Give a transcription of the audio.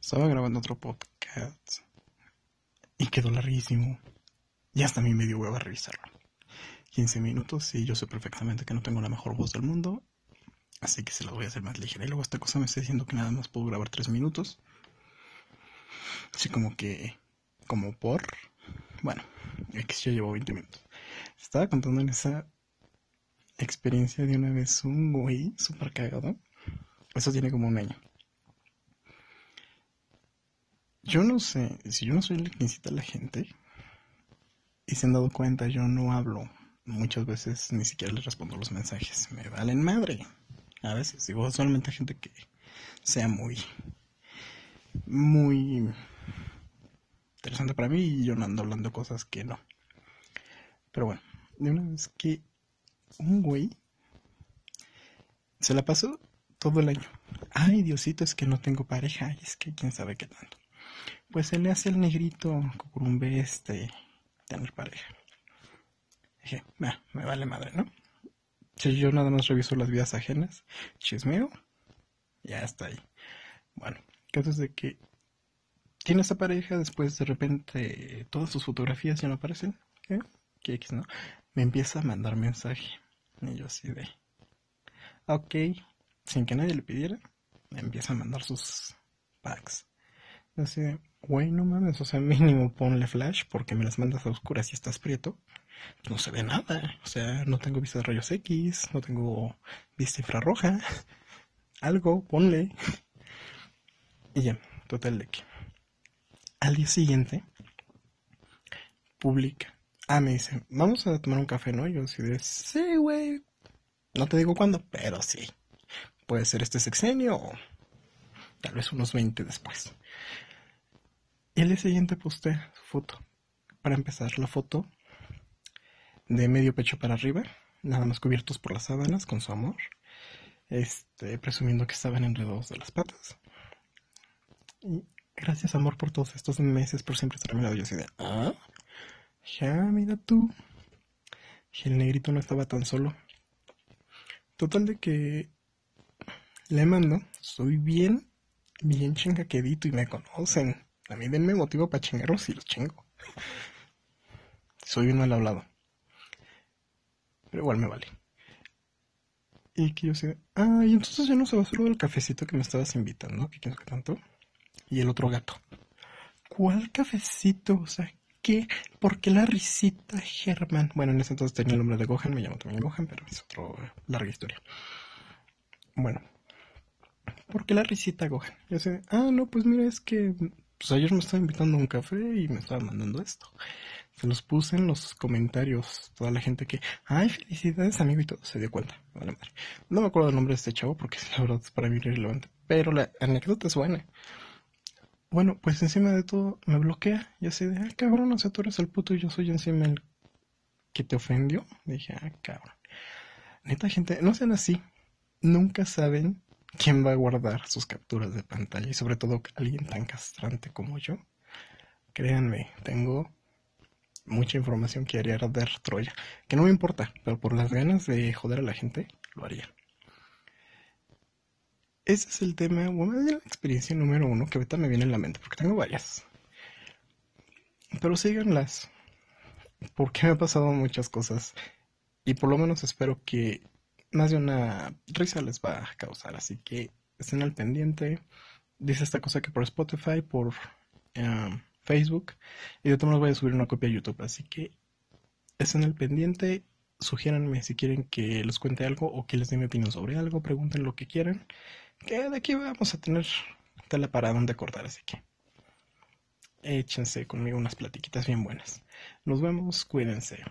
Estaba grabando otro podcast y quedó larguísimo. Y hasta a mí me dio hueva revisarlo. 15 minutos y yo sé perfectamente que no tengo la mejor voz del mundo. Así que se lo voy a hacer más ligera. Y luego esta cosa me está diciendo que nada más puedo grabar 3 minutos. Así como que... Como por... Bueno, X ya llevo 20 minutos. Estaba contando en esa experiencia de una vez un güey súper cagado. Eso tiene como un año. Yo no sé, si yo no soy el que incita a la gente, y se han dado cuenta, yo no hablo. Muchas veces ni siquiera les respondo los mensajes. Me valen madre. A veces digo solamente a gente que sea muy, muy interesante para mí y yo no ando hablando cosas que no. Pero bueno, de una vez que un güey se la pasó todo el año. Ay, Diosito, es que no tengo pareja. Y es que quién sabe qué tanto. Pues se le hace el negrito un este tener pareja. Dije, me vale madre, ¿no? Si yo nada más reviso las vidas ajenas, chismeo, ya está ahí. Bueno, caso es de que tiene esa pareja, después de repente todas sus fotografías ya no aparecen. ¿Qué? ¿Qué X, no? Me empieza a mandar mensaje. Y yo así de, ok, sin que nadie le pidiera, me empieza a mandar sus packs. Así de, güey, no mames, o sea, mínimo ponle flash porque me las mandas a oscuras y estás prieto. No se ve nada, o sea, no tengo vista de rayos X, no tengo vista infrarroja. Algo, ponle. Y ya, total de que. Al día siguiente, publica. Ah, me dice, vamos a tomar un café, ¿no? yo así de, sí, güey. No te digo cuándo, pero sí. Puede ser este sexenio o tal vez unos 20 después. Y el día siguiente posté su foto. Para empezar, la foto de medio pecho para arriba, nada más cubiertos por las sábanas con su amor. Este, presumiendo que estaban enredados de las patas. Y gracias, amor, por todos estos meses, por siempre estar a mi lado. Yo así de, ah, ya, mira tú. Y el negrito no estaba tan solo. Total de que le mando, soy bien, bien chingaquedito y me conocen. A mí denme motivo para chingarlos y los chingo. Soy un mal hablado. Pero igual me vale. Y que yo sé, ah, y entonces ya no se va a hacer el cafecito que me estabas invitando, que quién que tanto. Y el otro gato. ¿Cuál cafecito? O sea, ¿qué? ¿Por qué la risita Germán? Bueno, en ese entonces tenía el nombre de Gohan, me llamo también Gohan, pero es otra larga historia. Bueno, ¿por qué la risita Gohan? Yo sé, ah, no, pues mira, es que pues ayer me estaba invitando a un café y me estaba mandando esto. Se los puse en los comentarios, toda la gente que, ay, felicidades amigo y todo, se dio cuenta. No me acuerdo el nombre de este chavo porque la verdad es para mí irrelevante, pero la anécdota es buena. Bueno, pues encima de todo me bloquea y así de, ah, cabrón, o sea, tú eres el puto y yo soy encima el que te ofendió. Dije, ah, cabrón. Neta, gente, no sean así. Nunca saben ¿quién va a guardar sus capturas de pantalla? Y sobre todo alguien tan castrante como yo. Créanme, tengo mucha información que haría arder Troya. Que no me importa, pero por las ganas de joder a la gente, lo haría. Ese es el tema, bueno, de la experiencia número uno que ahorita me viene en la mente, porque tengo varias. Pero síganlas, porque me han pasado muchas cosas. Y por lo menos espero que más de una risa les va a causar. Así que estén al pendiente. Dice esta cosa que por Spotify, por um, Facebook. Y de todos modos voy a subir una copia a YouTube. Así que estén al pendiente. Sugiéranme si quieren que les cuente algo o que les dé mi opinión sobre algo. Pregunten lo que quieran. Que de aquí vamos a tener tela para donde cortar. Así que échense conmigo unas platiquitas bien buenas. Nos vemos. Cuídense.